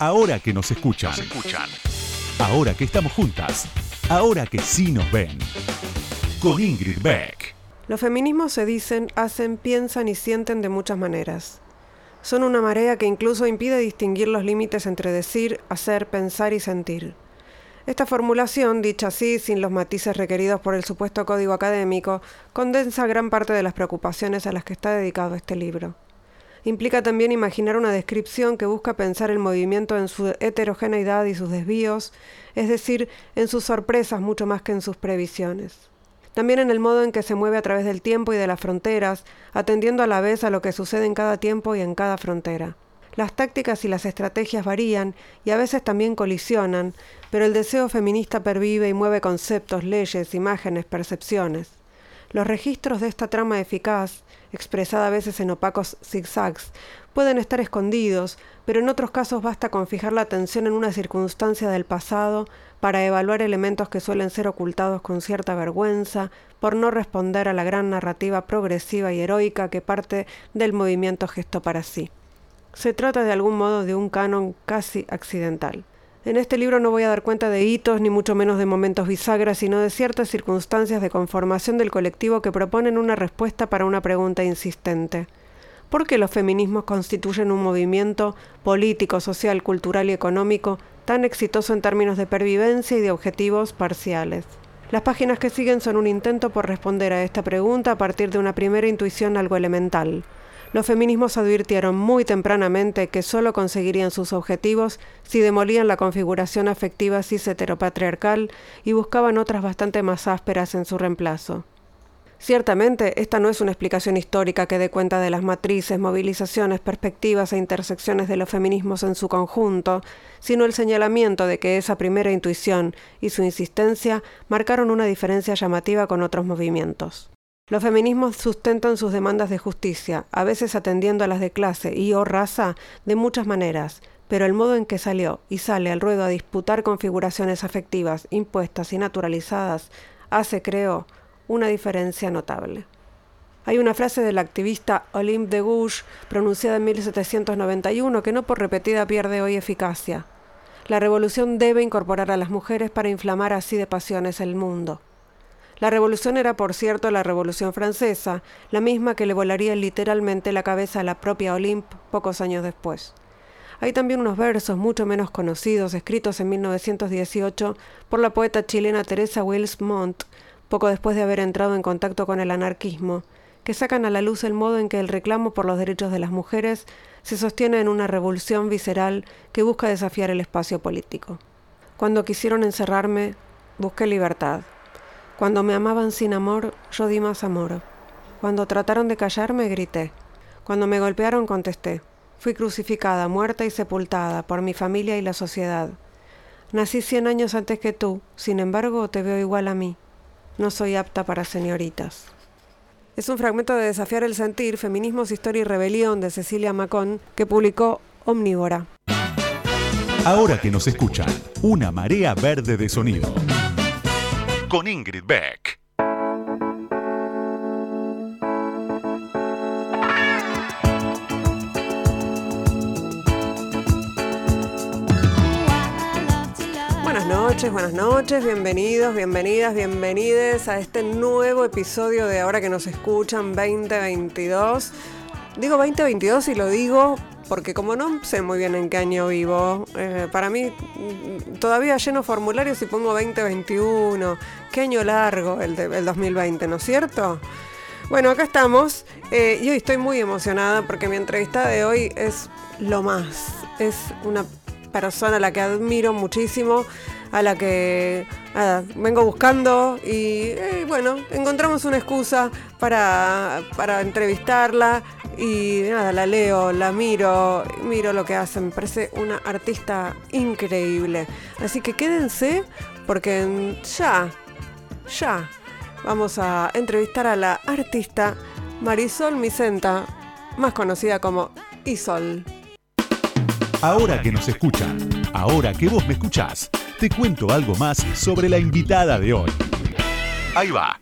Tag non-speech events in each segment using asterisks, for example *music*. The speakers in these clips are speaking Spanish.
Ahora que nos escuchan. Ahora que estamos juntas. Ahora que sí nos ven. Con Ingrid Beck. Los feminismos se dicen, hacen, piensan y sienten de muchas maneras. Son una marea que incluso impide distinguir los límites entre decir, hacer, pensar y sentir. Esta formulación, dicha así, sin los matices requeridos por el supuesto código académico, condensa gran parte de las preocupaciones a las que está dedicado este libro. Implica también imaginar una descripción que busca pensar el movimiento en su heterogeneidad y sus desvíos, es decir, en sus sorpresas mucho más que en sus previsiones. También en el modo en que se mueve a través del tiempo y de las fronteras, atendiendo a la vez a lo que sucede en cada tiempo y en cada frontera. Las tácticas y las estrategias varían y a veces también colisionan, pero el deseo feminista pervive y mueve conceptos, leyes, imágenes, percepciones. Los registros de esta trama eficaz, expresada a veces en opacos zigzags, pueden estar escondidos, pero en otros casos basta con fijar la atención en una circunstancia del pasado para evaluar elementos que suelen ser ocultados con cierta vergüenza por no responder a la gran narrativa progresiva y heroica que parte del movimiento gesto para sí. Se trata de algún modo de un canon casi accidental. En este libro no voy a dar cuenta de hitos ni mucho menos de momentos bisagras, sino de ciertas circunstancias de conformación del colectivo que proponen una respuesta para una pregunta insistente. ¿Por qué los feminismos constituyen un movimiento político, social, cultural y económico tan exitoso en términos de pervivencia y de objetivos parciales? Las páginas que siguen son un intento por responder a esta pregunta a partir de una primera intuición algo elemental. Los feminismos advirtieron muy tempranamente que solo conseguirían sus objetivos si demolían la configuración afectiva cis heteropatriarcal y buscaban otras bastante más ásperas en su reemplazo. Ciertamente, esta no es una explicación histórica que dé cuenta de las matrices, movilizaciones, perspectivas e intersecciones de los feminismos en su conjunto, sino el señalamiento de que esa primera intuición y su insistencia marcaron una diferencia llamativa con otros movimientos. Los feminismos sustentan sus demandas de justicia, a veces atendiendo a las de clase y o raza de muchas maneras, pero el modo en que salió y sale al ruedo a disputar configuraciones afectivas impuestas y naturalizadas hace, creo, una diferencia notable. Hay una frase del activista Olympe de Gouges, pronunciada en 1791, que no por repetida pierde hoy eficacia. La revolución debe incorporar a las mujeres para inflamar así de pasiones el mundo. La revolución era, por cierto, la Revolución Francesa, la misma que le volaría literalmente la cabeza a la propia Olympe pocos años después. Hay también unos versos mucho menos conocidos, escritos en 1918 por la poeta chilena Teresa Wills Montt, poco después de haber entrado en contacto con el anarquismo, que sacan a la luz el modo en que el reclamo por los derechos de las mujeres se sostiene en una revolución visceral que busca desafiar el espacio político. Cuando quisieron encerrarme, busqué libertad. Cuando me amaban sin amor, yo di más amor. Cuando trataron de callarme, grité. Cuando me golpearon, contesté. Fui crucificada, muerta y sepultada por mi familia y la sociedad. Nací cien años antes que tú, sin embargo te veo igual a mí. No soy apta para señoritas. Es un fragmento de Desafiar el Sentir, Feminismos, Historia y Rebelión de Cecilia Macón, que publicó Omnívora. Ahora que nos escuchan, una marea verde de sonido con Ingrid Beck. Buenas noches, buenas noches, bienvenidos, bienvenidas, bienvenides a este nuevo episodio de Ahora que nos escuchan 2022. Digo 2022 y lo digo porque como no sé muy bien en qué año vivo, eh, para mí mm, todavía lleno formularios y pongo 2021. Qué año largo el, de, 2020, ¿no es cierto? Bueno, acá estamos eh, y hoy estoy muy emocionada porque mi entrevista de hoy es lo más. Es una persona a la que admiro muchísimo, a la que vengo buscando y eh, bueno, encontramos una excusa para, para entrevistarla y nada, la leo, la miro, miro lo que hace, me parece una artista increíble. Así que quédense porque ya, ya vamos a entrevistar a la artista Marisol Micenta, más conocida como Isol. Ahora que nos escuchan, ahora que vos me escuchás, te cuento algo más sobre la invitada de hoy. Ahí va.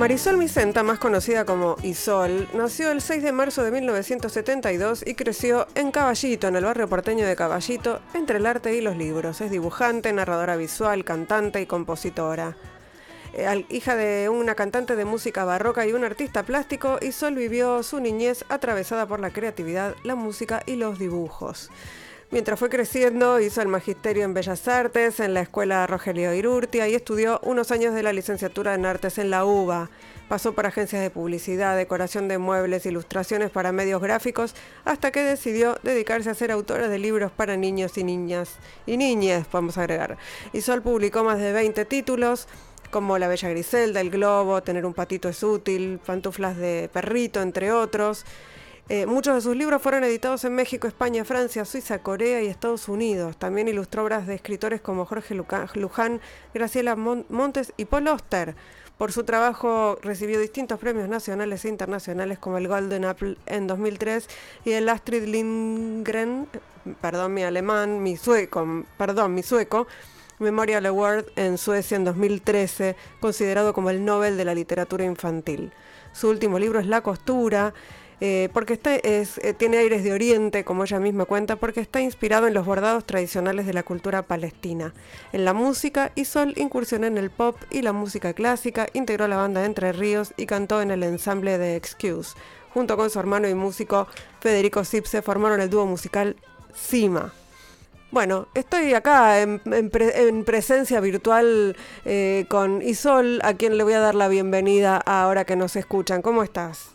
Marisol Micenta, más conocida como Isol, nació el 6 de marzo de 1972 y creció en Caballito, en el barrio porteño de Caballito, entre el arte y los libros. Es dibujante, narradora visual, cantante y compositora. Eh, hija de una cantante de música barroca y un artista plástico, Isol vivió su niñez atravesada por la creatividad, la música y los dibujos. Mientras fue creciendo, hizo el magisterio en Bellas Artes en la Escuela Rogelio Irurtia y estudió unos años de la licenciatura en Artes en la UBA. Pasó por agencias de publicidad, decoración de muebles, ilustraciones para medios gráficos, hasta que decidió dedicarse a ser autora de libros para niños y niñas. Y niñas, vamos a agregar. Isol publicó más de 20 títulos, como La Bella Griselda, El Globo, Tener un patito es útil, Pantuflas de perrito, entre otros. Eh, muchos de sus libros fueron editados en México, España, Francia, Suiza, Corea y Estados Unidos. También ilustró obras de escritores como Jorge Luján, Graciela Montes y Paul Oster. Por su trabajo recibió distintos premios nacionales e internacionales como el Golden Apple en 2003 y el Astrid Lindgren, perdón mi alemán, mi sueco, perdón, mi sueco, Memorial Award en Suecia en 2013, considerado como el Nobel de la literatura infantil. Su último libro es La costura eh, porque eh, tiene aires de oriente, como ella misma cuenta, porque está inspirado en los bordados tradicionales de la cultura palestina. En la música, Isol incursionó en el pop y la música clásica, integró la banda Entre Ríos y cantó en el ensamble de Excuse. Junto con su hermano y músico Federico Sipse formaron el dúo musical Cima. Bueno, estoy acá en, presencia virtual eh, con Isol, a quien le voy a dar la bienvenida ahora que nos escuchan. ¿Cómo estás?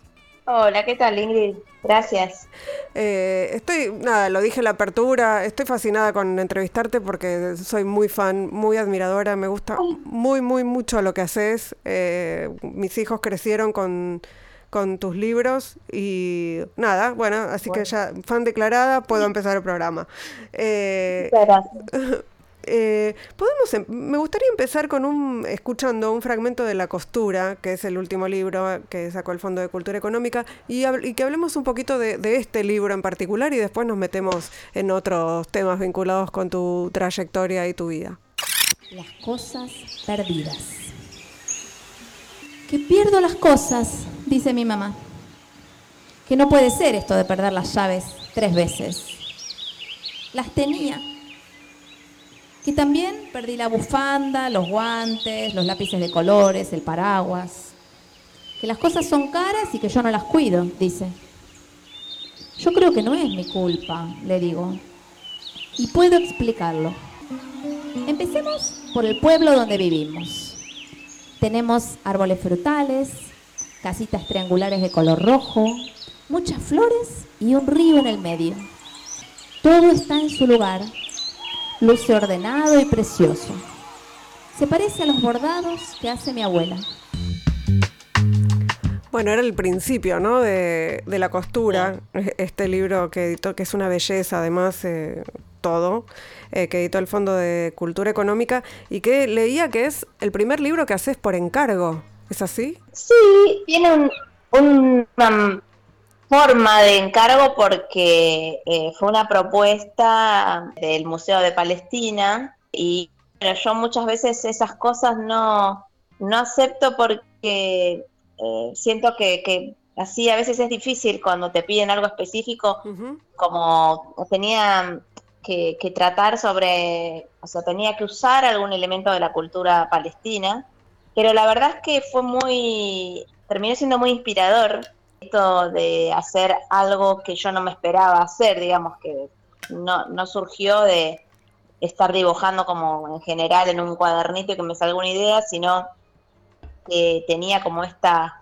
Hola, ¿qué tal Ingrid? Gracias. Eh, estoy, nada, lo dije en la apertura, estoy fascinada con entrevistarte porque soy muy fan, muy admiradora, me gusta muy, muy mucho lo que haces. Eh, mis hijos crecieron con, con tus libros y nada, bueno, así que ya fan declarada, puedo empezar el programa. Eh, *laughs* Eh, podemos, em, me gustaría empezar con un, escuchando un fragmento de La Costura, que es el último libro que sacó el Fondo de Cultura Económica, y, que hablemos un poquito de, este libro en particular y después nos metemos en otros temas vinculados con tu trayectoria y tu vida. Las cosas perdidas. Que pierdo las cosas, dice mi mamá. Que no puede ser esto de perder las llaves tres veces. Las tenía que también perdí la bufanda, los guantes, los lápices de colores, el paraguas. Que las cosas son caras y que yo no las cuido, dice. Yo creo que no es mi culpa, le digo. Y puedo explicarlo. Empecemos por el pueblo donde vivimos. Tenemos árboles frutales, casitas triangulares de color rojo, muchas flores y un río en el medio. Todo está en su lugar luce ordenado y precioso. Se parece a los bordados que hace mi abuela. Bueno, era el principio, ¿no? De, la costura, este libro que editó, que es una belleza, además, eh, todo, eh, que editó el Fondo de Cultura Económica y que leía que es el primer libro que haces por encargo. ¿Es así? Sí, tiene un, forma de encargo porque eh, fue una propuesta del Museo de Palestina y yo muchas veces esas cosas no, no acepto porque eh, siento que, así a veces es difícil cuando te piden algo específico, como tenía que, que, tratar sobre, o sea, tenía que usar algún elemento de la cultura palestina, pero la verdad es que fue muy, terminó siendo muy inspirador de hacer algo que yo no me esperaba hacer, digamos que no, no surgió de estar dibujando como en general en un cuadernito y que me salga una idea, sino que tenía como esta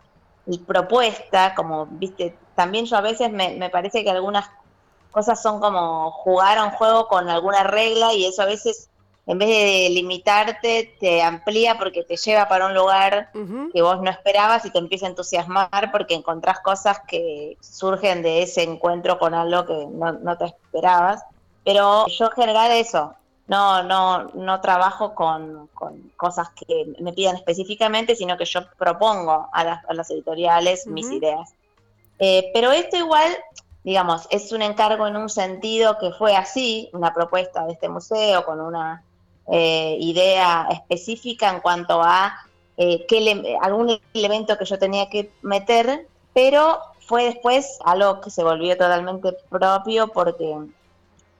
propuesta, como, viste, también yo a veces me, me parece que algunas cosas son como jugar a un juego con alguna regla y eso a veces en vez de limitarte, te amplía porque te lleva para un lugar que vos no esperabas y te empieza a entusiasmar porque encontrás cosas que surgen de ese encuentro con algo que no, te esperabas. Pero yo en general eso, no, no, no trabajo con, cosas que me pidan específicamente, sino que yo propongo a las, editoriales mis ideas. Eh, pero esto igual, digamos, es un encargo en un sentido que fue así, una propuesta de este museo con una eh, idea específica en cuanto a eh, qué algún elemento que yo tenía que meter, pero fue después algo que se volvió totalmente propio porque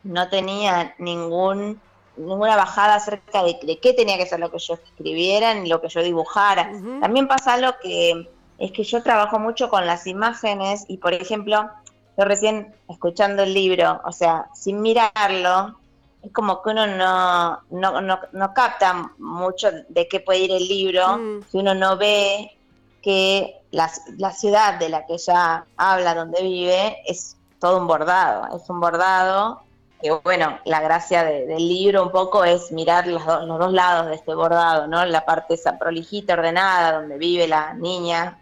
no tenía ningún ninguna bajada acerca de, qué tenía que ser lo que yo escribiera ni lo que yo dibujara. También pasa algo que es que yo trabajo mucho con las imágenes y, por ejemplo, yo recién escuchando el libro, o sea, sin mirarlo, es como que uno no, no, no, capta mucho de qué puede ir el libro mm. si uno no ve que la, la, ciudad de la que ella habla, donde vive, es todo un bordado, es un bordado que bueno, la gracia del libro un poco es mirar los, los, dos lados de este bordado, ¿no? La parte esa prolijita, ordenada, donde vive la niña,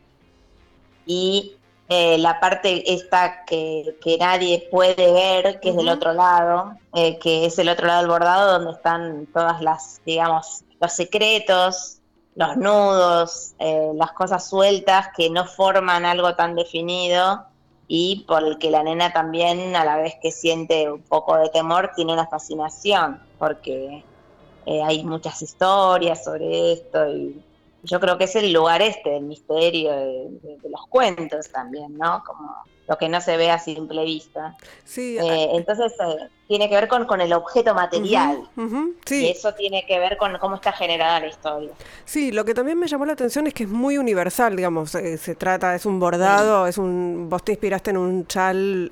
y eh, la parte esta que, nadie puede ver, que es del otro lado, eh, que es el otro lado del bordado donde están todas las, digamos, los secretos, los nudos, eh, las cosas sueltas que no forman algo tan definido y por el que la nena también, a la vez que siente un poco de temor, tiene una fascinación, porque hay muchas historias sobre esto y yo creo que es el lugar este del misterio de, los cuentos también, ¿no? Como lo que no se ve a simple vista. Sí. Eh, entonces eh, tiene que ver con, con el objeto material. sí. Y eso tiene que ver con cómo está generada la historia. Sí, lo que también me llamó la atención es que es muy universal, digamos. Eh, se trata, es un bordado, es un. Vos te inspiraste en un chal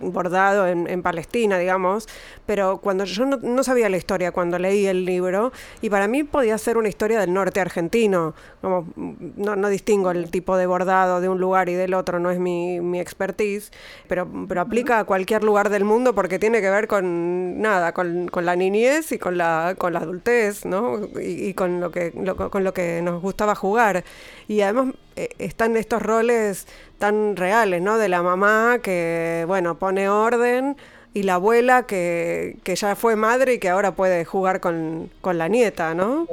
bordado en, Palestina, digamos. Pero cuando yo no, sabía la historia cuando leí el libro, y para mí podía ser una historia del norte argentino. Como no, no distingo el tipo de bordado de un lugar y del otro, no es mi mi, expertise, pero, pero aplica a cualquier lugar del mundo porque tiene que ver con nada, con, con la niñez y con la, con la adultez, ¿no? Y, con, lo que, con lo que nos gustaba jugar. Y además eh, están estos roles tan reales, ¿no? De la mamá que, bueno, pone orden y la abuela que, que ya fue madre y que ahora puede jugar con, con la nieta, ¿no?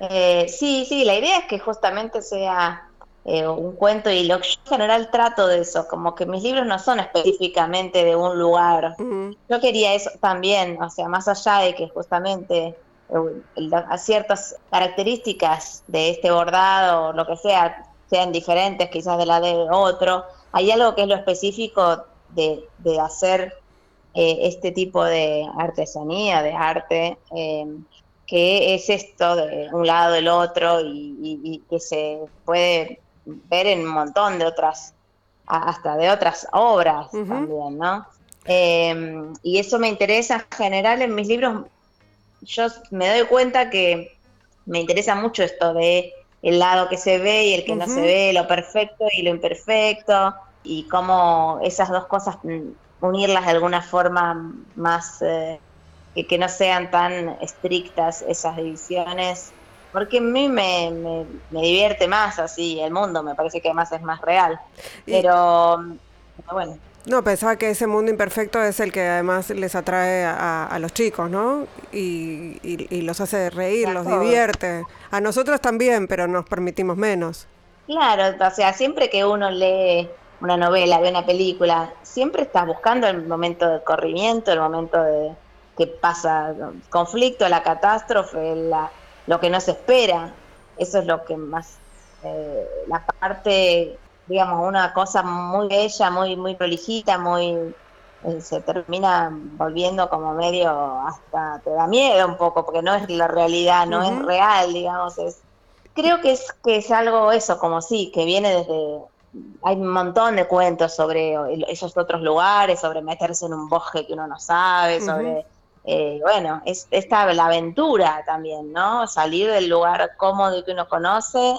Eh, sí, sí, la idea es que justamente sea eh, un cuento y lo que yo en general trato de eso, como que mis libros no son específicamente de un lugar. Yo quería eso también, o sea, más allá de que justamente eh, a ciertas características de este bordado o lo que sea sean diferentes quizás de la de otro, hay algo que es lo específico de, hacer eh, este tipo de artesanía, de arte, que es esto de un lado del otro y que se puede ver en un montón de otras, hasta de otras obras también, ¿no? Em, y eso me interesa en general en mis libros. Yo me doy cuenta que me interesa mucho esto de el lado que se ve y el que no se ve, lo perfecto y lo imperfecto, y cómo esas dos cosas mm, unirlas de alguna forma más, eh, que, que, no sean tan estrictas esas divisiones, porque a mí me, me, divierte más así el mundo, me parece que además es más real. Pero, bueno. No, pensaba que ese mundo imperfecto es el que además les atrae a, los chicos, ¿no? Y, y, los hace reír, los divierte. A nosotros también, pero nos permitimos menos. Claro, o sea, siempre que uno lee una novela, ve una película, siempre estás buscando el momento de corrimiento, el momento de que pasa conflicto, la catástrofe, la, lo que no se espera. Eso es lo que más, eh, la parte, digamos, una cosa muy bella, muy, muy prolijita, muy, eh, se termina volviendo como medio, hasta te da miedo un poco, porque no es la realidad, no es real, digamos, es, creo que es, que es algo eso, como sí, que viene desde, hay un montón de cuentos sobre esos otros lugares, sobre meterse en un bosque que uno no sabe, sobre eh, bueno, es esta la aventura también, ¿no? Salir del lugar cómodo que uno conoce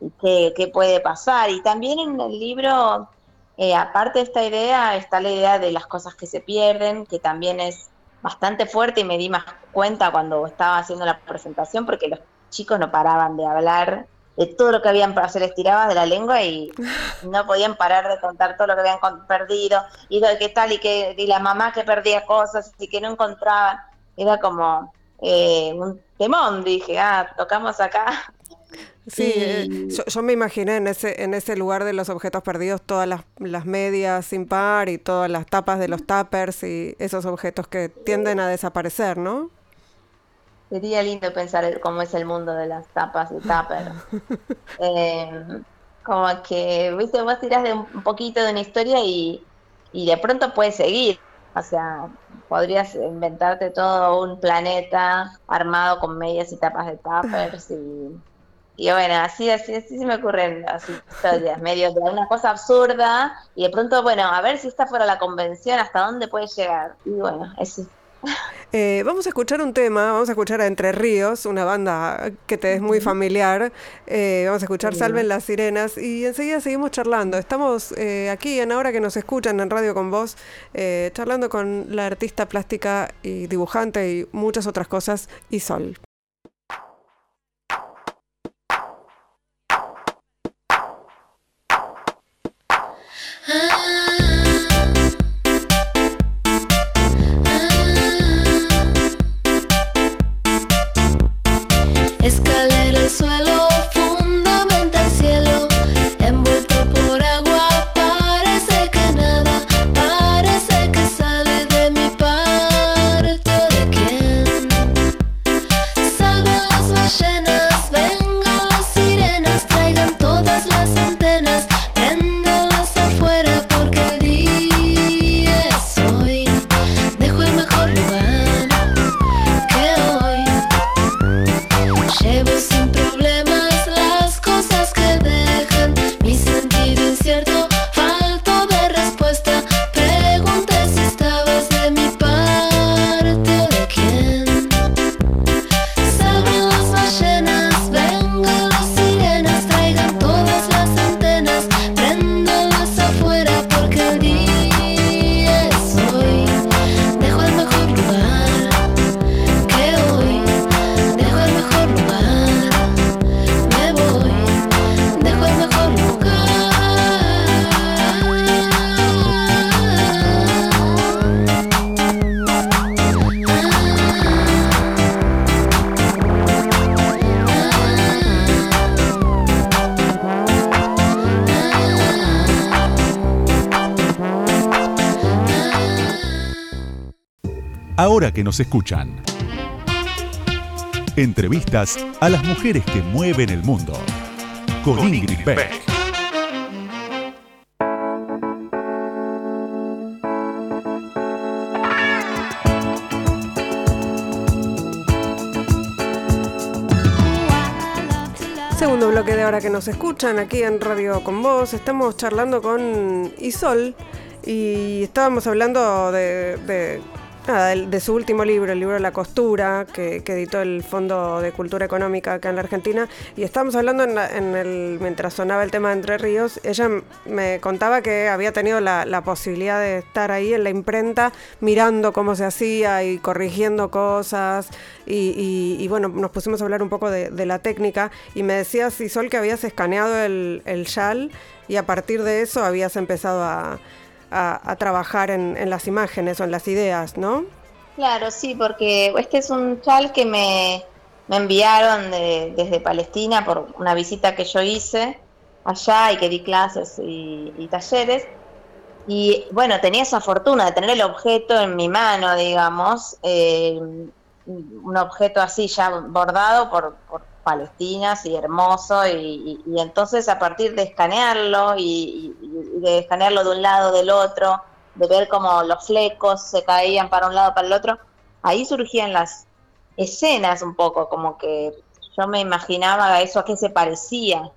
y qué, puede pasar. Y también en el libro, eh, aparte de esta idea, está la idea de las cosas que se pierden, que también es bastante fuerte y me di más cuenta cuando estaba haciendo la presentación porque los chicos no paraban de hablar de todo lo que habían para hacer estirabas de la lengua y *laughs* no podían parar de contar todo lo que habían perdido. Y de qué tal y que y la mamá que perdía cosas y que no encontraban. Era como eh, un temón dije ah tocamos acá *laughs* Sí, eh, yo, me imaginé en ese, en ese lugar de los objetos perdidos todas las, las medias sin par y todas las tapas de los tuppers y esos objetos que tienden a desaparecer, ¿no? Sería lindo pensar cómo es el mundo de las tapas de tupper. *laughs* eh, como que, viste, vos tirás de un poquito de una historia y, y de pronto puedes seguir. O sea, podrías inventarte todo un planeta armado con medias y tapas de tuppers y, y bueno, así, así, así se me ocurren así historias, *laughs* medio de una cosa absurda y de pronto, bueno, a ver si está fuera la convención, hasta dónde puede llegar. Y bueno, eso *laughs* eh, vamos a escuchar un tema, vamos a escuchar a Entre Ríos, una banda que te es muy familiar. Eh, vamos a escuchar Salven las Sirenas y enseguida seguimos charlando. Estamos eh, aquí en Ahora que nos escuchan en Radio con Vos, charlando con la artista plástica y dibujante y muchas otras cosas, Isol. Ah. Ahora que nos escuchan. Entrevistas a las mujeres que mueven el mundo. Con, Ingrid, Beck. Segundo bloque de ahora que nos escuchan aquí en Radio Con Vos. Estamos charlando con Isol y estábamos hablando de de, su último libro, el libro de La Costura, que, editó el Fondo de Cultura Económica acá en la Argentina. Y estábamos hablando en, el, mientras sonaba el tema de Entre Ríos, ella me contaba que había tenido la, posibilidad de estar ahí en la imprenta mirando cómo se hacía y corrigiendo cosas. Y, bueno, nos pusimos a hablar un poco de, la técnica. Y me decías, Isol, que habías escaneado el, el YAL y a partir de eso habías empezado a a, trabajar en, las imágenes o en las ideas, ¿no? Claro, sí, porque este es un chal que me, enviaron desde Palestina por una visita que yo hice allá y que di clases y, talleres. Y bueno, tenía esa fortuna de tener el objeto en mi mano, digamos, eh, un objeto así ya bordado por, por palestinas y hermoso y, entonces a partir de escanearlo y, de escanearlo de un lado del otro de ver cómo los flecos se caían para un lado para el otro ahí surgían las escenas un poco como que yo me imaginaba eso a qué se parecía.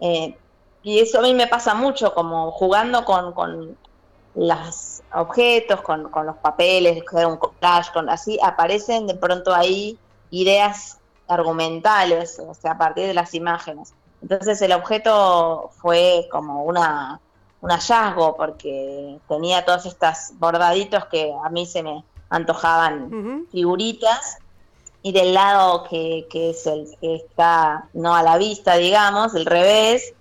Eh, y eso a mí me pasa mucho como jugando con, con los objetos con, con los papeles un collage con así aparecen de pronto ahí ideas argumentales, o sea, a partir de las imágenes. Entonces el objeto fue como una, un hallazgo porque tenía todos estos bordaditos que a mí se me antojaban figuritas y del lado que, es el que está no a la vista, digamos, el revés,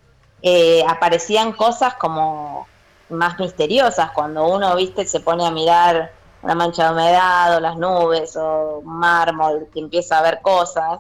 eh, aparecían cosas como más misteriosas cuando uno, viste, se pone a mirar una mancha de humedad o las nubes o mármol, que empieza a ver cosas,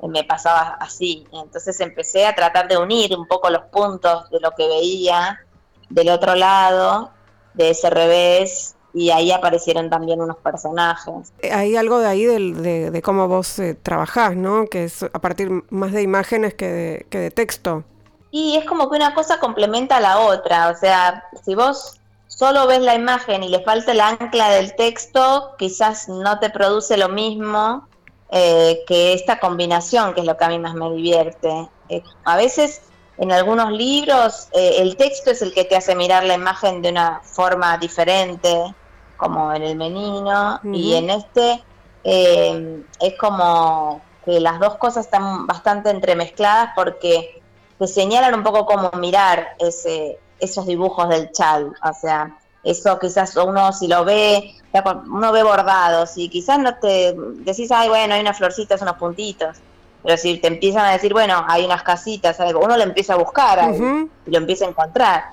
eh, me pasaba así. Entonces empecé a tratar de unir un poco los puntos de lo que veía del otro lado, de ese revés, y ahí aparecieron también unos personajes. Hay algo de ahí de, cómo vos eh, trabajás, ¿no? Que es a partir más de imágenes que de, que de texto. Y es como que una cosa complementa a la otra, o sea, si vos solo ves la imagen y le falta el ancla del texto, quizás no te produce lo mismo eh, que esta combinación, que es lo que a mí más me divierte. Eh, a veces en algunos libros eh, el texto es el que te hace mirar la imagen de una forma diferente, como en el menino, y en este es como que las dos cosas están bastante entremezcladas porque te señalan un poco cómo mirar ese, esos dibujos del chal, o sea, eso quizás uno si lo ve, uno ve bordados y quizás no te decís, ay, bueno, hay unas florcitas, unos puntitos, pero si te empiezan a decir, bueno, hay unas casitas, uno lo empieza a buscar y lo empieza a encontrar.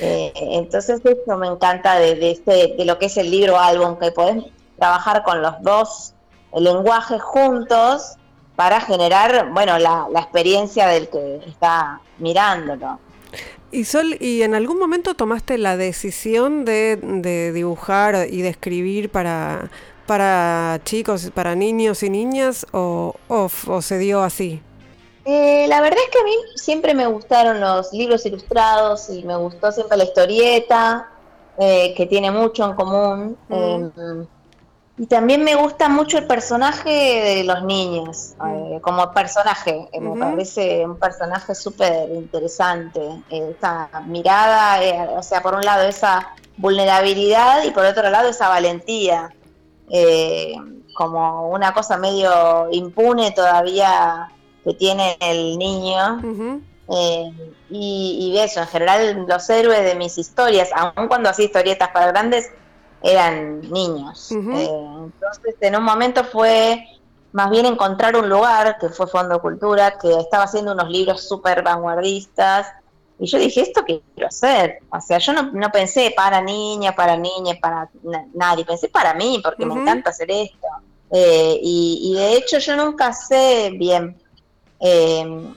Eh, entonces eso me encanta de, este, de lo que es el libro álbum, que podés trabajar con los dos lenguajes juntos para generar, bueno, la, la experiencia del que está mirándolo. Y Sol, ¿y en algún momento tomaste la decisión de, dibujar y de escribir para, para chicos, para niños y niñas o, o, se dio así? Eh, la verdad es que a mí siempre me gustaron los libros ilustrados y me gustó siempre la historieta, eh, que tiene mucho en común. Y también me gusta mucho el personaje de los niños, mm. eh, como personaje, eh, me parece un personaje súper interesante. esa mirada, eh, o sea, por un lado esa vulnerabilidad y por otro lado esa valentía, como una cosa medio impune todavía que tiene el niño. y, y eso, en general los héroes de mis historias, aun cuando hacía historietas para grandes, eran niños. Eh, entonces, en un momento fue más bien encontrar un lugar, que fue Fondo Cultura, que estaba haciendo unos libros súper vanguardistas. Y yo dije, ¿esto qué quiero hacer? O sea, yo no, pensé para niña, para niña, para nadie, pensé para mí, porque me encanta hacer esto. Eh, y, de hecho yo nunca sé bien eh,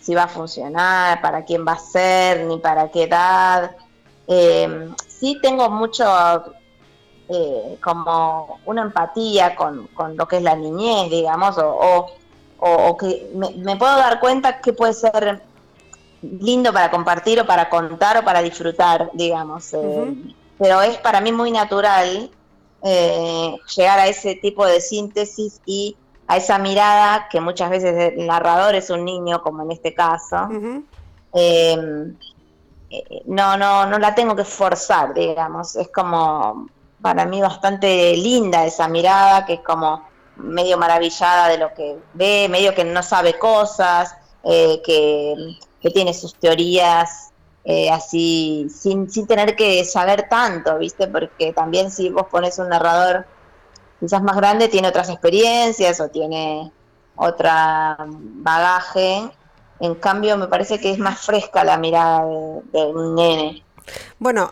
si va a funcionar, para quién va a ser, ni para qué edad. sí tengo mucho eh, como una empatía con, lo que es la niñez, digamos, o, o, que me, puedo dar cuenta que puede ser lindo para compartir o para contar o para disfrutar, digamos. Eh, pero es para mí muy natural eh, llegar a ese tipo de síntesis y a esa mirada que muchas veces el narrador es un niño, como en este caso. no, no, no la tengo que forzar, digamos. Es como para mí bastante linda esa mirada, que es como medio maravillada de lo que ve, medio que no sabe cosas, eh, que, tiene sus teorías eh, así, sin, sin tener que saber tanto, ¿viste? Porque también si vos pones un narrador quizás más grande, tiene otras experiencias o tiene otra bagaje. En cambio, me parece que es más fresca la mirada de un nene. Bueno,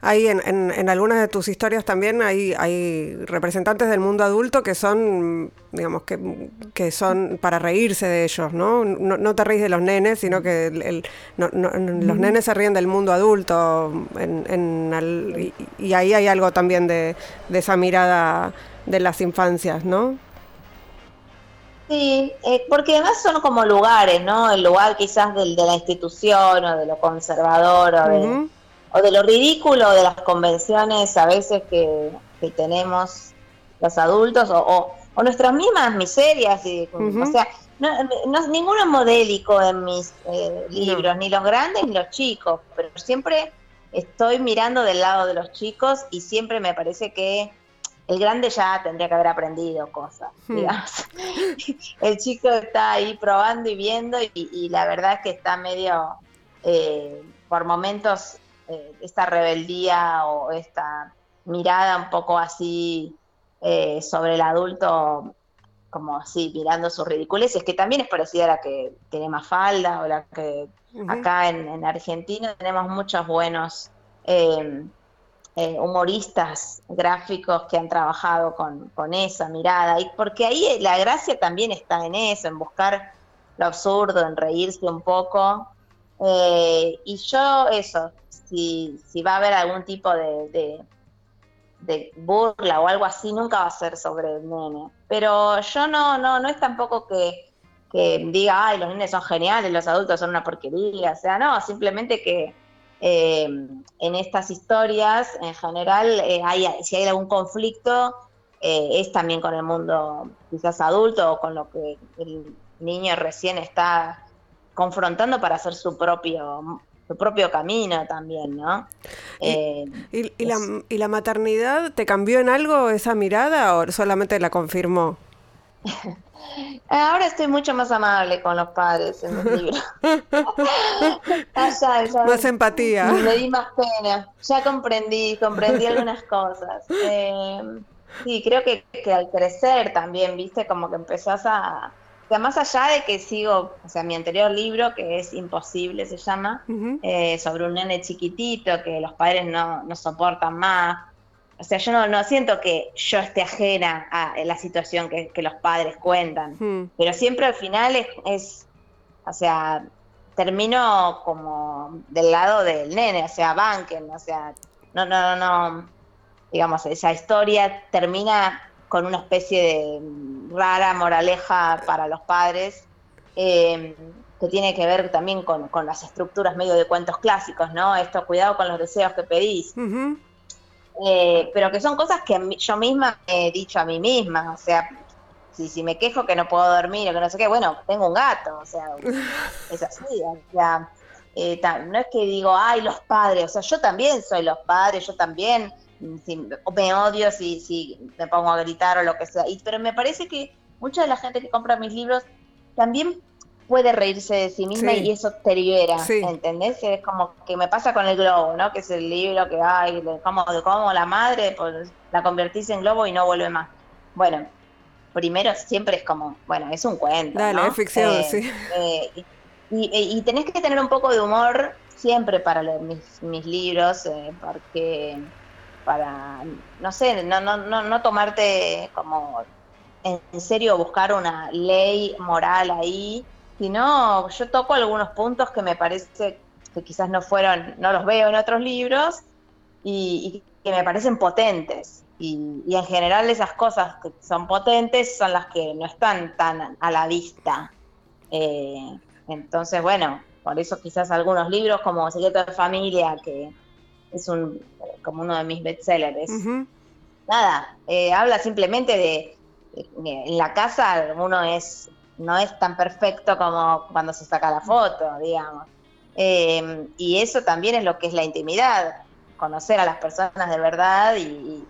hay, en, en, algunas de tus historias también hay, hay representantes del mundo adulto que son, digamos, que, que son para reírse de ellos, ¿no? No, te ríes de los nenes, sino que el, los nenes se ríen del mundo adulto en, y, ahí hay algo también de, de esa mirada de las infancias, ¿no? Sí, eh, porque además son como lugares, ¿no? El lugar quizás del, de la institución o de lo conservador o, de, o de lo ridículo de las convenciones a veces que, tenemos los adultos o, o, nuestras mismas miserias. Y, O sea, no, no, ninguno es modélico en mis eh, libros, ni los grandes ni los chicos, pero siempre estoy mirando del lado de los chicos y siempre me parece que el grande ya tendría que haber aprendido cosas, hmm. digamos. *laughs* el chico está ahí probando y viendo y, la verdad es que está medio, eh, por momentos, eh, esta rebeldía o esta mirada un poco así eh, sobre el adulto, como así, mirando sus ridiculeces, que también es parecida a la que tiene Mafalda o la que acá en, en, Argentina tenemos muchos buenos eh, humoristas gráficos que han trabajado con, esa mirada, y porque ahí la gracia también está en eso, en buscar lo absurdo, en reírse un poco. Eh, y yo eso, si, si va a haber algún tipo de, de burla o algo así, nunca va a ser sobre el nene. Pero yo no, no, no es tampoco que, que diga, ay, los nenes son geniales, los adultos son una porquería. O sea, no, simplemente que eh, en estas historias, en general, eh, hay, si hay algún conflicto, eh, es también con el mundo quizás adulto o con lo que el niño recién está confrontando para hacer su propio su propio camino también, ¿no? ¿Y, la, ¿Y, la, maternidad te cambió en algo esa mirada o solamente la confirmó? *laughs* Ahora estoy mucho más amable con los padres en los libros. *laughs* más empatía. Me di más pena. Ya comprendí, comprendí algunas cosas. Eh, sí, creo que, que, al crecer también, viste, como que empezás a... O sea, más allá de que sigo, o sea, mi anterior libro, que es Imposible, se llama, eh, sobre un nene chiquitito que los padres no, no soportan más, o sea, yo no, no siento que yo esté ajena a la situación que, los padres cuentan, hmm. pero siempre al final es, o sea, termino como del lado del nene, o sea, banquen, o sea, no, no, no, digamos, esa historia termina con una especie de rara moraleja para los padres, eh, que tiene que ver también con, las estructuras medio de cuentos clásicos, ¿no? Esto, cuidado con los deseos que pedís. Eh, pero que son cosas que yo misma he dicho a mí misma, o sea, si, si me quejo que no puedo dormir o que no sé qué, bueno, tengo un gato, o sea, *laughs* es así, o sea, eh, no es que digo, ay, los padres, o sea, yo también soy los padres, yo también me odio si, si me pongo a gritar o lo que sea, y, pero me parece que mucha de la gente que compra mis libros también puede reírse de sí misma y eso te libera, ¿entendés? Es como que me pasa con el globo, ¿no? Que es el libro que cómo, de cómo la madre pues, la convertís en globo y no vuelve más. Bueno, primero siempre es como, bueno, es un cuento. Dale, es ficción, eh, sí. Eh, y, tenés que tener un poco de humor siempre para leer mis, libros, eh, porque para, no sé, no, no, no, no tomarte como en serio buscar una ley moral ahí si no, yo toco algunos puntos que me parece que quizás no fueron, no los veo en otros libros y, que me parecen potentes. Y, en general esas cosas que son potentes son las que no están tan a la vista. Eh, entonces, bueno, por eso quizás algunos libros como Secreto de Familia, que es un como uno de mis bestsellers, nada, eh, habla simplemente de, en la casa uno es no es tan perfecto como cuando se saca la foto, digamos. Em, y eso también es lo que es la intimidad, conocer a las personas de verdad y,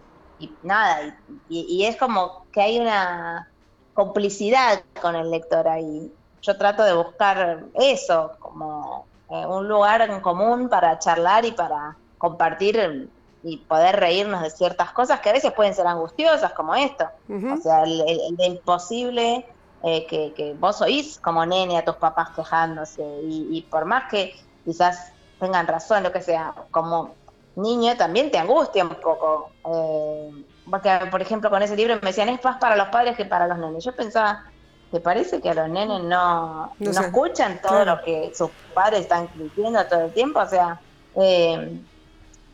nada, y, es como que hay una complicidad con el lector ahí. Yo trato de buscar eso como eh, un lugar en común para charlar y para compartir y poder reírnos de ciertas cosas que a veces pueden ser angustiosas como esto. O sea, el, imposible eh, que, vos oís como nene a tus papás quejándose y, por más que quizás tengan razón, lo que sea, como niño también te angustia un poco. Eh, porque, por ejemplo, con ese libro me decían, es más para los padres que para los nenes. Yo pensaba, ¿te parece que a los nenes no, no, escuchan todo lo que sus padres están diciendo todo el tiempo? O sea, eh,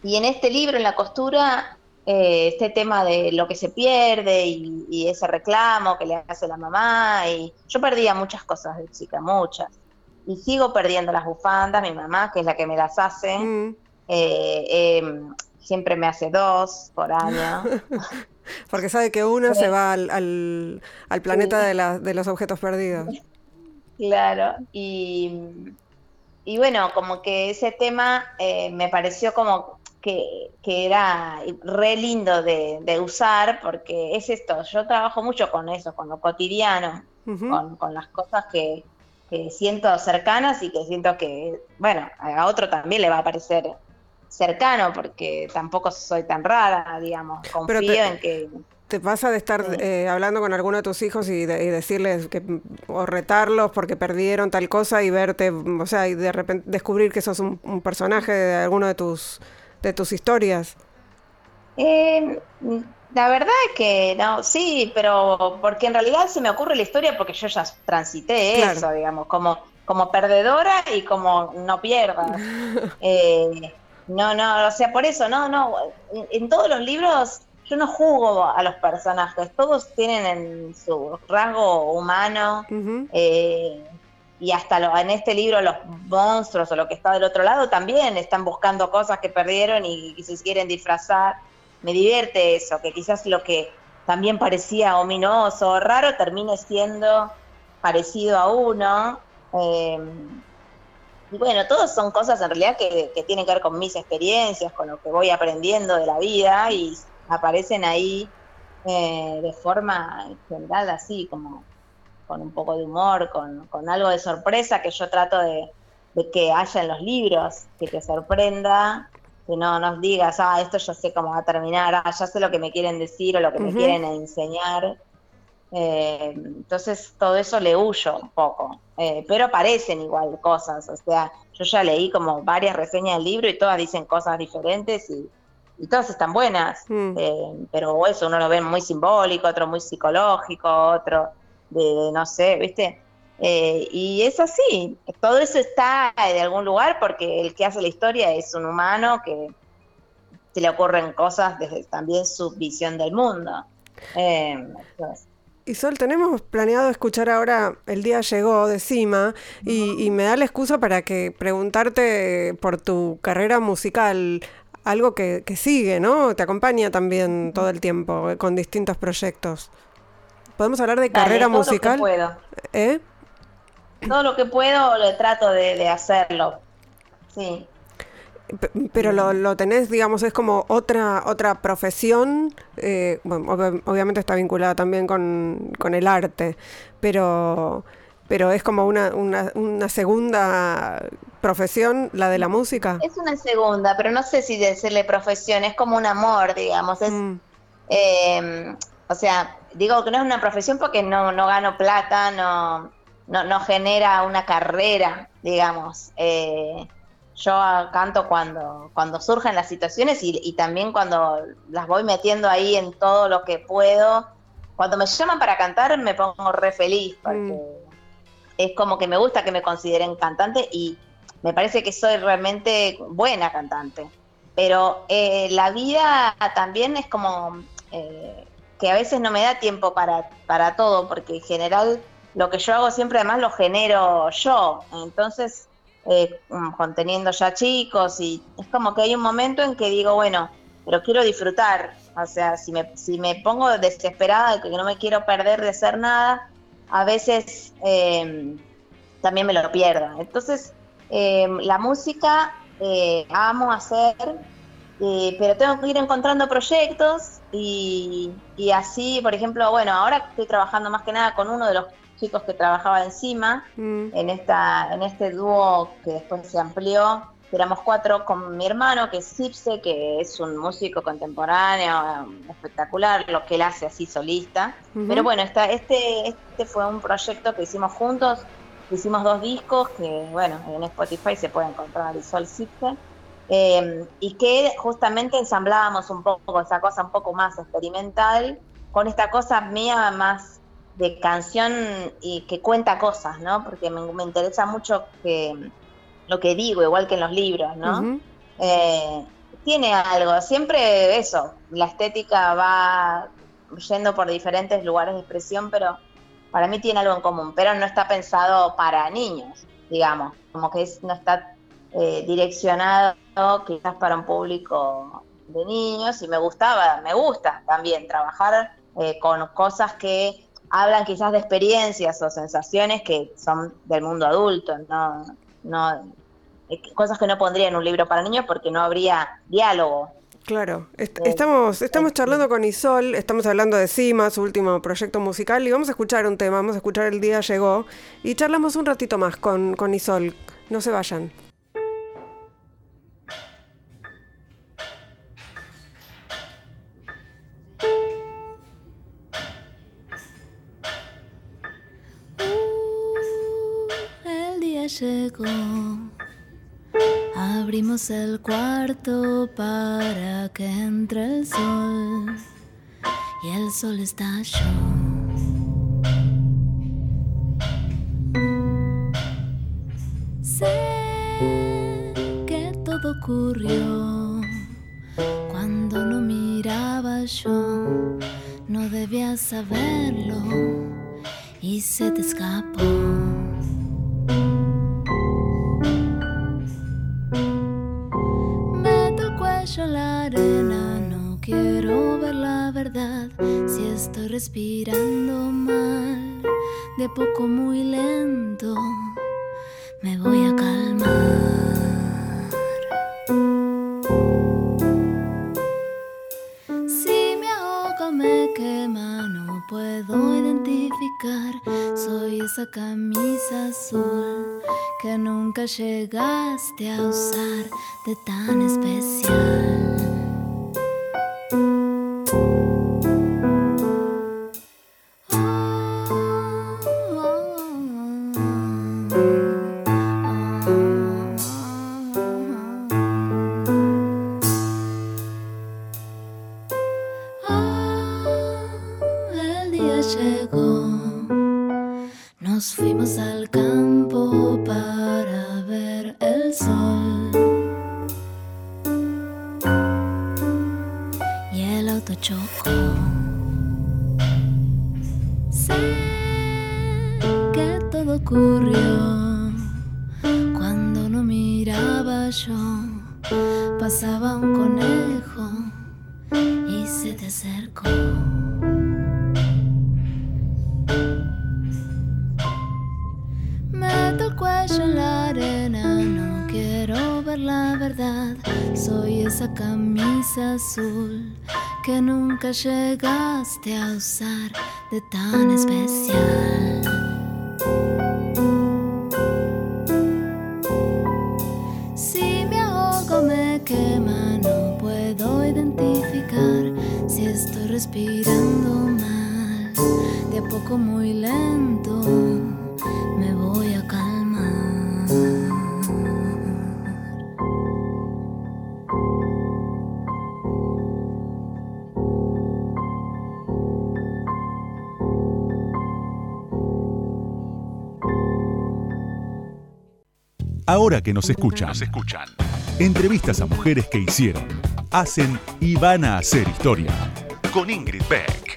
y en este libro, en la costura, eh, este tema de lo que se pierde y, ese reclamo que le hace la mamá. Y yo perdía muchas cosas de chica, muchas. Y sigo perdiendo las bufandas, mi mamá, que es la que me las hace. Mm. Eh, em, siempre me hace dos por año. *laughs* Porque sabe que una se va al, al, planeta de, de, los objetos perdidos. Claro, y, y bueno, como que ese tema eh, me pareció como que, era re lindo de, usar, porque es esto, yo trabajo mucho con eso, con lo cotidiano, con, las cosas que, siento cercanas y que siento que, bueno, a otro también le va a parecer cercano, porque tampoco soy tan rara, digamos, confío en que... ¿Te pasa de estar eh, hablando con alguno de tus hijos y, decirles que o retarlos porque perdieron tal cosa y verte, o sea, y de repente descubrir que sos un personaje de alguno de tus de tus historias? Eh, la verdad es que no, sí, pero porque en realidad se me ocurre la historia porque yo ya transité eso, digamos, como, como perdedora y como no pierda. *laughs* Eh, no, no, o sea, por eso, no, no, en, todos los libros yo no juzgo a los personajes, todos tienen en su rasgo humano eh, y hasta lo, en este libro los monstruos o lo que está del otro lado también están buscando cosas que perdieron y, y se quieren disfrazar. Me divierte eso, que quizás lo que también parecía ominoso o raro termine siendo parecido a uno. Eh, y bueno, todos son cosas en realidad que, tienen que ver con mis experiencias, con lo que voy aprendiendo de la vida y aparecen ahí eh, de forma general así, como con un poco de humor, con, algo de sorpresa que yo trato de, que haya en los libros, que te sorprenda, que no nos digas, ah, esto yo sé cómo va a terminar, ah, ya sé lo que me quieren decir o lo que me quieren enseñar. Eh, entonces todo eso le huyo un poco, eh, pero aparecen igual cosas, o sea, yo ya leí como varias reseñas del libro y todas dicen cosas diferentes y, todas están buenas, mm. eh, pero eso uno lo ve muy simbólico, otro muy psicológico, otro de, no sé, ¿viste? y es así, todo eso está de algún lugar porque el que hace la historia es un humano que se le ocurren cosas desde también su visión del mundo. Y Sol, tenemos planeado escuchar ahora El día llegó de Cima y, me da la excusa para que preguntarte por tu carrera musical, algo que, sigue, ¿no? Te acompaña también todo el tiempo con distintos proyectos. ¿Podemos hablar de carrera musical? Todo lo que puedo. ¿Eh? Todo lo que puedo lo trato de, de hacerlo. Sí. Pero lo, lo, tenés, digamos, es como otra otra profesión, eh, obviamente está vinculada también con, el arte, pero, pero es como una, una, segunda profesión, la de la música. Es una segunda, pero no sé si decirle profesión, es como un amor, digamos. Es, mm. em, o sea, digo que no es una profesión porque no, no gano plata, no, no, no genera una carrera, digamos. Eh, yo canto cuando, cuando surgen las situaciones y, también cuando las voy metiendo ahí en todo lo que puedo. Cuando me llaman para cantar me pongo re feliz porque mm. es como que me gusta que me consideren cantante y me parece que soy realmente buena cantante. Pero eh, la vida también es como eh, que a veces no me da tiempo para, para todo porque en general lo que yo hago siempre además lo genero yo. Entonces eh, conteniendo ya chicos y es como que hay un momento en que digo, bueno, pero quiero disfrutar, o sea, si me, si me pongo desesperada de que no me quiero perder de hacer nada, a veces eh, también me lo pierdo. Entonces, eh, la música amo hacer, pero tengo que ir encontrando proyectos y, y así, por ejemplo, bueno, ahora estoy trabajando más que nada con uno de los chicos que trabajaba encima, mm. en, esta, en este dúo que después se amplió. Éramos cuatro con mi hermano, que es Sipse, que es un músico contemporáneo espectacular, lo que él hace así solista. Pero bueno, esta, este, este fue un proyecto que hicimos juntos, hicimos dos discos que, bueno, en Spotify se puede encontrar Isol Sipse. Eh, y que justamente ensamblábamos un poco esa cosa un poco más experimental con esta cosa mía más de canción y que cuenta cosas, ¿no? Porque me, interesa mucho que lo que digo, igual que en los libros, ¿no? Eh, tiene algo, siempre eso, la estética va yendo por diferentes lugares de expresión, pero para mí tiene algo en común, pero no está pensado para niños, digamos, como que no está eh, direccionado quizás para un público de niños y me gustaba, me gusta también trabajar eh, con cosas que hablan quizás de experiencias o sensaciones que son del mundo adulto, no, no eh, cosas que no pondría en un libro para niños porque no habría diálogo. Claro, eh, estamos, estamos charlando con Isol, estamos hablando de Cima, su último proyecto musical, y vamos a escuchar un tema, vamos a escuchar El Día Llegó, y charlamos un ratito más con, con Isol. No se vayan. Llegó. Abrimos el cuarto para que entre el sol y el sol estalló. Sé que todo ocurrió cuando no miraba yo, no debías saberlo y se te escapó. La arena, no quiero ver la verdad si estoy respirando mal, de poco muy lento me voy a calmar. Si me ahogo, me quema, no puedo identificar. Soy esa camisa azul que nunca llegaste a usar de tan especial. Usar de tan especial. Ahora que nos escuchan, entrevistas a mujeres que hicieron, hacen y van a hacer historia. Con Ingrid Beck.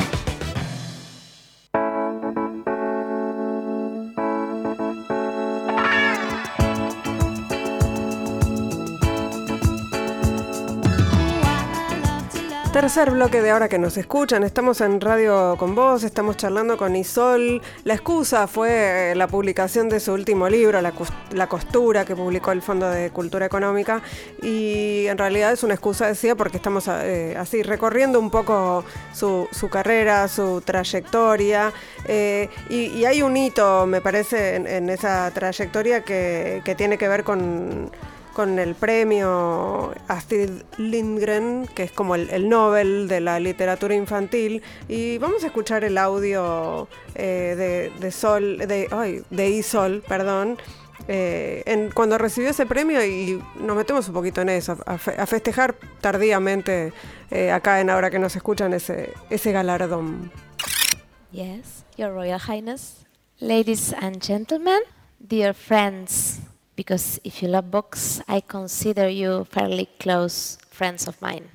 Tercer bloque de ahora que nos escuchan, estamos en Radio con Vos, estamos charlando con Isol. La excusa fue eh, la publicación de su último libro, La, Costura, que publicó el Fondo de Cultura Económica. Y en realidad es una excusa, decía, porque estamos eh, así recorriendo un poco su, su carrera, su trayectoria. eh, y, hay un hito, me parece, en, en esa trayectoria que, que tiene que ver con con el premio Astrid Lindgren, que es como el, el Nobel de la literatura infantil. Y vamos a escuchar el audio eh, de, de Sol, de, ay, de Isol, perdón. eh, en, cuando recibió ese premio y nos metemos un poquito en eso, a, fe- a festejar tardíamente eh, acá en ahora que nos escuchan ese, ese galardón. Yes, Your Royal Highness. Ladies and gentlemen, dear friends, because if you love books, I consider you fairly close friends of mine.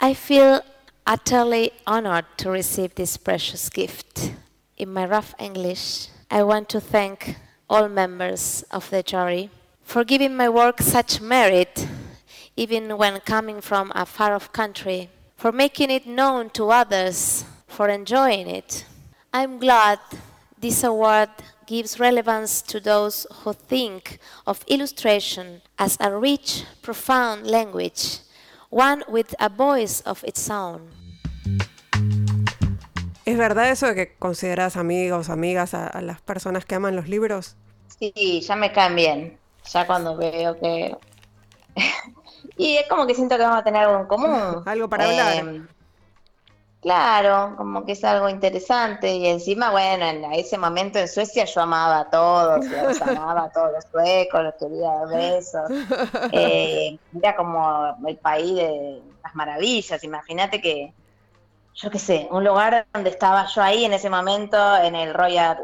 I feel utterly honored to receive this precious gift. In my rough English, I want to thank all members of the jury for giving my work such merit, even when coming from a far off country, for making it known to others, for enjoying it. I'm glad this award gives relevance to those who think of illustration as a rich, profound language, one with a voice of its own. ¿Es verdad eso de que consideras amigos, amigas a, a las personas que aman los libros? Sí, ya me caen bien. Ya cuando veo que. *laughs* y es como que siento que vamos a tener algo en común. *laughs* Algo para hablar. Claro, como que es algo interesante. Y encima, bueno, en ese momento en Suecia yo amaba a todos, *laughs* los amaba a todos los suecos, los quería dar besos. Eh, era como el país de las maravillas. Imagínate que, yo qué sé, un lugar donde estaba yo ahí en ese momento, en el Royal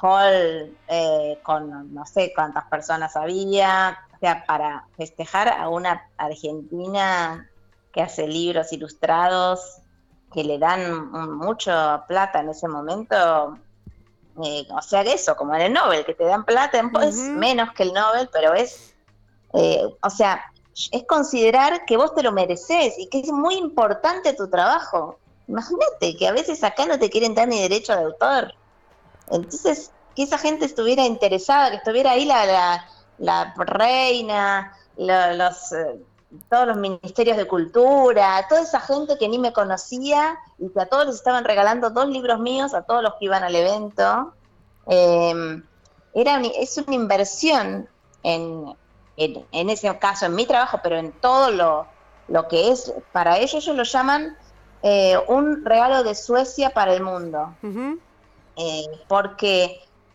Hall, eh, con no sé cuántas personas había, o sea, para festejar a una argentina que hace libros ilustrados que le dan mucho plata en ese momento, eh, o sea, eso, como en el Nobel, que te dan plata, es menos que el Nobel, pero es, eh, o sea, es considerar que vos te lo mereces y que es muy importante tu trabajo. Imagínate que a veces acá no te quieren dar ni derecho de autor. Entonces, que esa gente estuviera interesada, que estuviera ahí la, la, reina, los, eh, todos los ministerios de cultura, toda esa gente que ni me conocía y que a todos les estaban regalando dos libros míos, a todos los que iban al evento. Em, era, es una inversión en, en, ese caso, en mi trabajo, pero en todo lo, lo que es, para ellos ellos lo llaman eh, un regalo de Suecia para el mundo. Eh, porque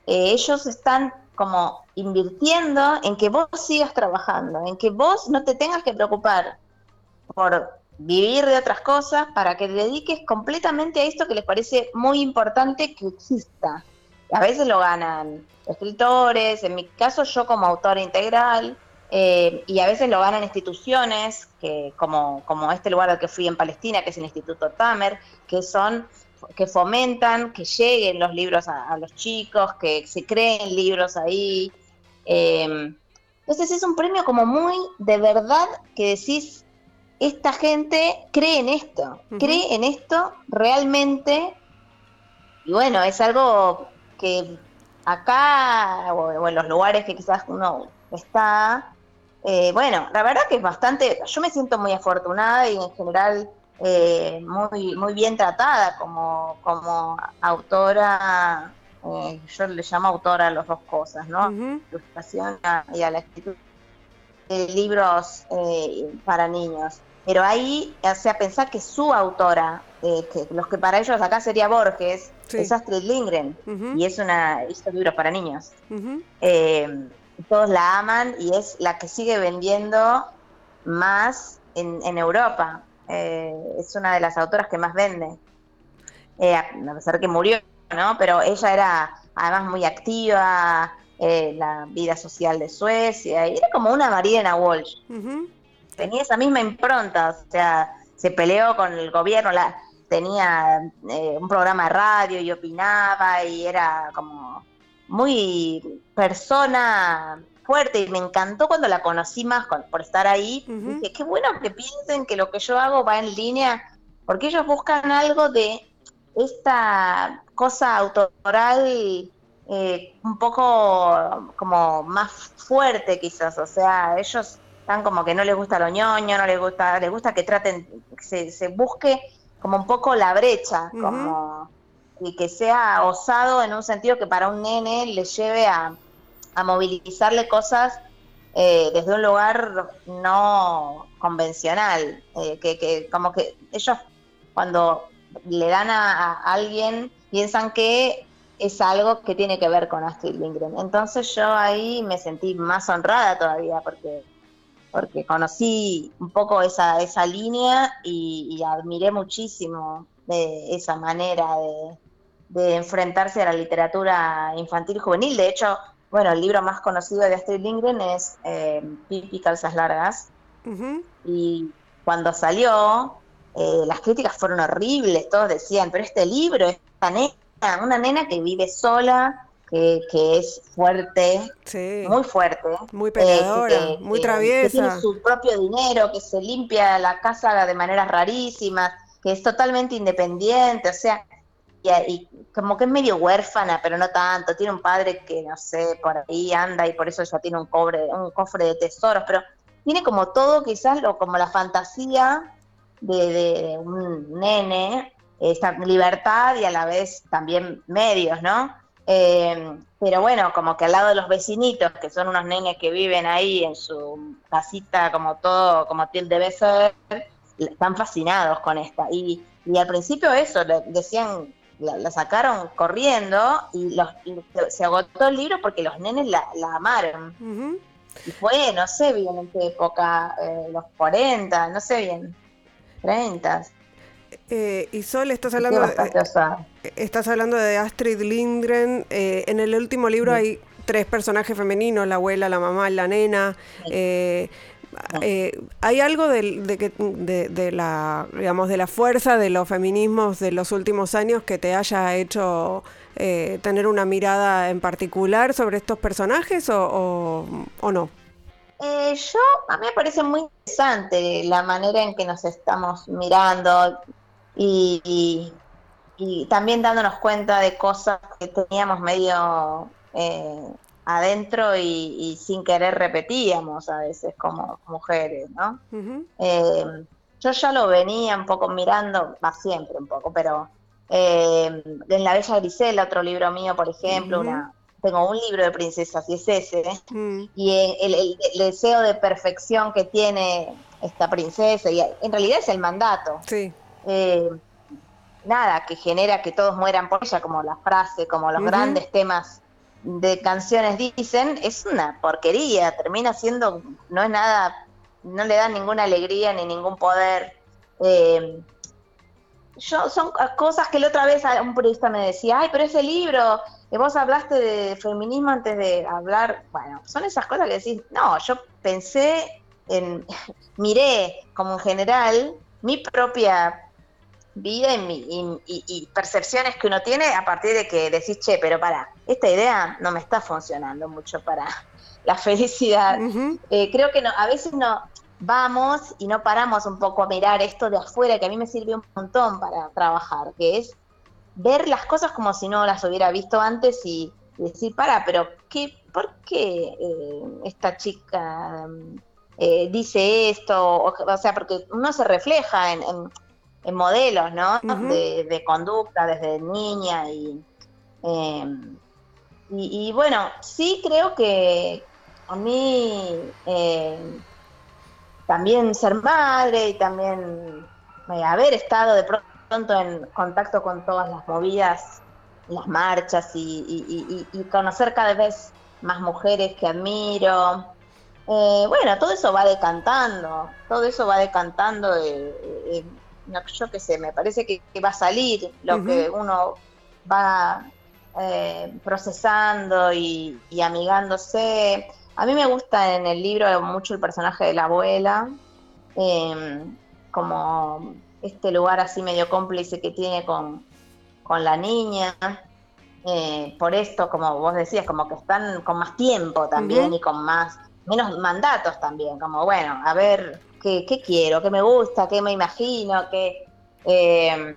eh, ellos están como invirtiendo en que vos sigas trabajando, en que vos no te tengas que preocupar por vivir de otras cosas para que te dediques completamente a esto que les parece muy importante que exista. A veces lo ganan escritores, en mi caso yo como autora integral, eh, y a veces lo ganan instituciones, que como, como este lugar al que fui en Palestina, que es el Instituto Tamer, que son que fomentan que lleguen los libros a, los chicos, que se creen libros ahí. Eh, entonces es un premio como muy de verdad que decís, esta gente cree en esto, cree en esto realmente. Y bueno, es algo que acá o, en los lugares que quizás uno está, eh, bueno, la verdad que es bastante, yo me siento muy afortunada y en general eh, muy, muy bien tratada como, como autora, eh, yo le llamo autora a las dos cosas, ¿no? Ilustración y a la escritura de libros eh, para niños. Pero ahí, o sea, pensar que su autora, que los que para ellos acá sería Borges, es Astrid Lindgren, y es una, hizo libros para niños. todos la aman y es la que sigue vendiendo más en, en Europa. Eh, es una de las autoras que más vende, eh, a pesar que murió, ¿no? Pero ella era además muy activa, eh, la vida social de Suecia, y era como una Mariana Walsh. Tenía esa misma impronta, o sea, se peleó con el gobierno, la, tenía un programa de radio y opinaba y era como muy persona fuerte y me encantó cuando la conocí más por estar ahí. Dije, qué bueno que piensen que lo que yo hago va en línea, porque ellos buscan algo de esta cosa autoral eh, un poco como más fuerte quizás, o sea, ellos están como que no les gusta lo ñoño, no les gusta, les gusta que traten, se, se busque como un poco la brecha, como y que sea osado en un sentido que para un nene le lleve a, a movilizarle cosas eh, desde un lugar no convencional, eh, que, como que ellos cuando le dan a, alguien piensan que es algo que tiene que ver con Astrid Lindgren. Entonces yo ahí me sentí más honrada todavía porque porque conocí un poco esa, esa línea y, admiré muchísimo de esa manera de, de enfrentarse a la literatura infantil y juvenil. De hecho, bueno, el libro más conocido de Astrid Lindgren es eh, Pipi Calzas Largas. Y cuando salió, eh, las críticas fueron horribles. Todos decían, pero este libro es nena, una nena que vive sola, que, es fuerte, muy fuerte. Muy peleadora, eh, muy traviesa. Que tiene su propio dinero, que se limpia la casa de maneras rarísimas, que es totalmente independiente. O sea, y, como que es medio huérfana, pero no tanto. Tiene un padre que, no sé, por ahí anda y por eso ya tiene un, cobre, un cofre de tesoros, pero tiene como todo, quizás, lo, como la fantasía de, un nene, esta libertad y a la vez también medios, ¿no? Eh, pero bueno, como que al lado de los vecinitos, que son unos nenes que viven ahí en su casita, como todo, como debe ser, están fascinados con esta. Y, y al principio eso, decían la, sacaron corriendo y, los, se agotó el libro porque los nenes la, amaron. Y fue, no sé bien en qué época, eh, los 40, no sé bien, 30. Eh, y Sol, estás hablando, de, estás hablando de Astrid Lindgren. Eh, en el último libro hay tres personajes femeninos, la abuela, la mamá y la nena. Eh, ¿hay algo de, la, digamos, de la fuerza de los feminismos de los últimos años que te haya hecho eh, tener una mirada en particular sobre estos personajes o, no? Eh, yo, a mí me parece muy interesante la manera en que nos estamos mirando y, también dándonos cuenta de cosas que teníamos medio adentro y, sin querer repetíamos a veces como mujeres, ¿no? yo ya lo venía un poco mirando, va siempre un poco, pero eh, en La Bella Grisela, otro libro mío, por ejemplo, una, tengo un libro de princesas y es ese, mm. y el, deseo de perfección que tiene esta princesa, y en realidad es el mandato. Eh, nada, que genera que todos mueran por ella, como la frase, como los grandes temas de canciones dicen, es una porquería, termina siendo, no es nada, no le da ninguna alegría ni ningún poder. Eh, yo son cosas que la otra vez un periodista me decía, ay, pero ese libro, que vos hablaste de feminismo antes de hablar, bueno, son esas cosas que decís, no, yo pensé en, *laughs* miré como en general mi propia vida y, y, percepciones que uno tiene a partir de que decís, che, pero para, esta idea no me está funcionando mucho para *laughs* la felicidad. Eh, creo que no, a veces no, vamos y no paramos un poco a mirar esto de afuera, que a mí me sirvió un montón para trabajar, que es ver las cosas como si no las hubiera visto antes y, decir, para, pero ¿qué, ¿por qué eh, esta chica eh, dice esto? O, sea, porque uno se refleja en, modelos, ¿no? de, conducta desde niña em, y, y, bueno, sí creo que a mí eh, también ser madre y también eh, haber estado de pronto en contacto con todas las movidas, las marchas y, conocer cada vez más mujeres que admiro. Eh, bueno, todo eso va decantando, todo eso va decantando. Eh, yo qué sé, me parece que, va a salir lo que uno va procesando y amigándose. A mí me gusta en el libro mucho el personaje de la abuela, em, como este lugar así medio cómplice que tiene con, la niña. Eh, por esto, como vos decías, como que están con más tiempo también y con más, menos mandatos también, como bueno, a ver qué, qué quiero, qué me gusta, qué me imagino, qué... Em,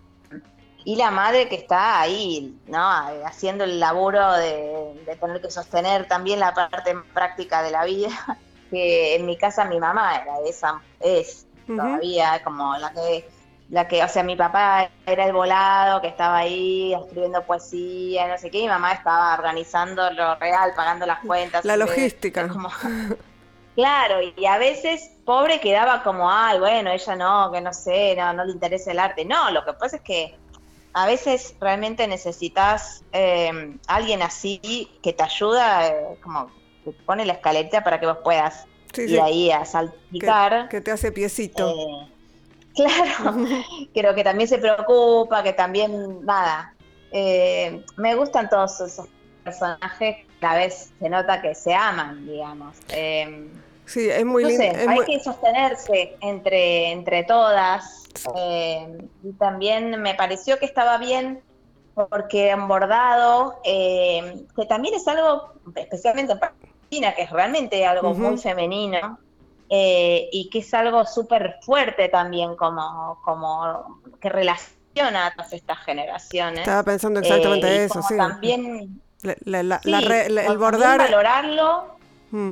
y la madre que está ahí, ¿no? Haciendo el laburo de, tener que sostener también la parte práctica de la vida, *laughs* que en mi casa mi mamá era esa, es todavía como la que, la que, o sea, mi papá era el volado que estaba ahí escribiendo poesía, no sé qué, y mi mamá estaba organizando lo real, pagando las cuentas. La logística. *laughs* Claro, y a veces pobre quedaba como, ay, bueno, ella no, que no sé, no, no le interesa el arte. No, lo que pasa es que a veces realmente necesitas eh, alguien así que te ayuda, eh, como que pone la escaleta para que vos puedas ir ahí a salpicar. Que, te hace piecito. Eh, claro, *laughs* creo que también se preocupa, que también, nada, me gustan todos esos personajes, a la vez se nota que se aman, digamos. sí, es muy lindo. hay que sostenerse entre, entre todas. Eh, y también me pareció que estaba bien porque han bordado, eh, que también es algo, especialmente en Palestina, que es realmente algo muy femenino, eh, y que es algo súper fuerte también, como, como que relaciona a todas estas generaciones. Estaba pensando exactamente eso, sí. También el bordar. valorarlo. Mm.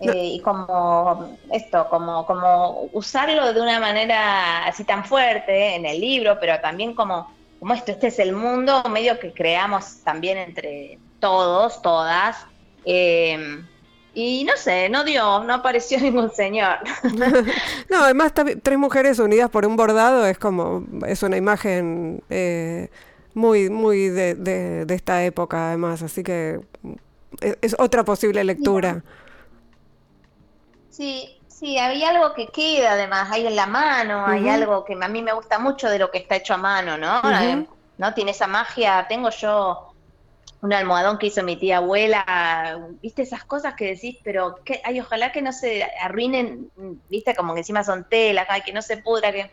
Eh, y como esto, como, como usarlo de una manera así tan fuerte en el libro, pero también como, como esto, este es el mundo medio que creamos también entre todos, todas. Eh, y no sé, no dio, no apareció *laughs* ningún señor. *laughs* no, además tres mujeres unidas por un bordado es como, es una imagen eh, muy, muy de, de, esta época además, así que es, otra posible lectura. Sí, sí, había algo que queda además, hay en la mano, hay algo que a mí me gusta mucho de lo que está hecho a mano, ¿no? ¿No? Tiene esa magia, tengo yo un almohadón que hizo mi tía abuela, viste esas cosas que decís, pero que, ay, ojalá que no se arruinen, viste, como que encima son telas, ay, que no se pudra, que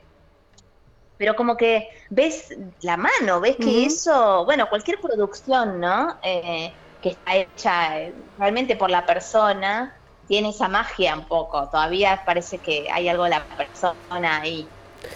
pero como que ves la mano, ves que eso, bueno, cualquier producción, ¿no? Eh, que está hecha eh, realmente por la persona, tiene esa magia un poco, todavía parece que hay algo de la persona ahí.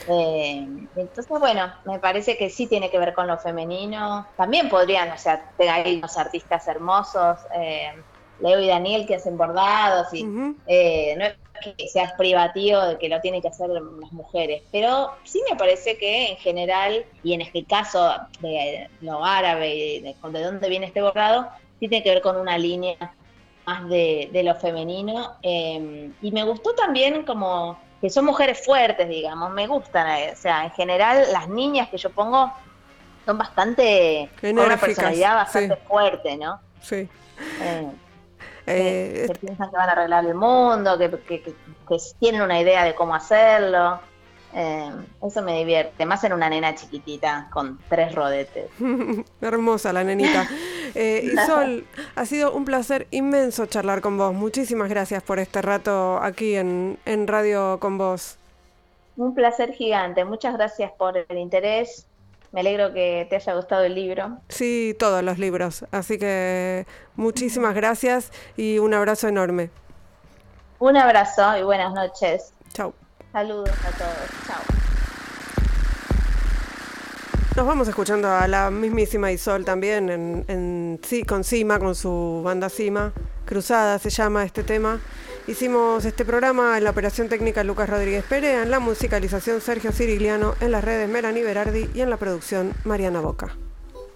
Eh, entonces, bueno, me parece que sí tiene que ver con lo femenino. También podrían, o sea, hay unos artistas hermosos, eh, Leo y Daniel que hacen bordados, y eh, no es que sea privativo de que lo tienen que hacer las mujeres, pero sí me parece que en general, y en este caso de lo árabe y de, de dónde viene este bordado, sí tiene que ver con una línea más de, de lo femenino. y me gustó también como que son mujeres fuertes, digamos, me gustan, eh, o sea, en general las niñas que yo pongo son bastante, con una personalidad bastante fuerte, ¿no? Sí. Eh, que, eh, piensan que van a arreglar el mundo, que, que, tienen una idea de cómo hacerlo. Eh, eso me divierte, más en una nena chiquitita con tres rodetes. *laughs* Hermosa la nenita. *laughs* Eh, Sol, ha sido un placer inmenso charlar con vos. Muchísimas gracias por este rato aquí en, en Radio con vos. Un placer gigante. Muchas gracias por el interés. Me alegro que te haya gustado el libro. Sí, todos los libros. Así que muchísimas gracias y un abrazo enorme. Un abrazo y buenas noches. Chao. Saludos a todos. Chao. Nos vamos escuchando a la mismísima Isol también en, en, con Cima, con su banda Cima. Cruzada se llama este tema. Hicimos este programa en la operación técnica Lucas Rodríguez Perea, en la musicalización Sergio Cirigliano, en las redes Melanie Berardi y en la producción Mariana Boca.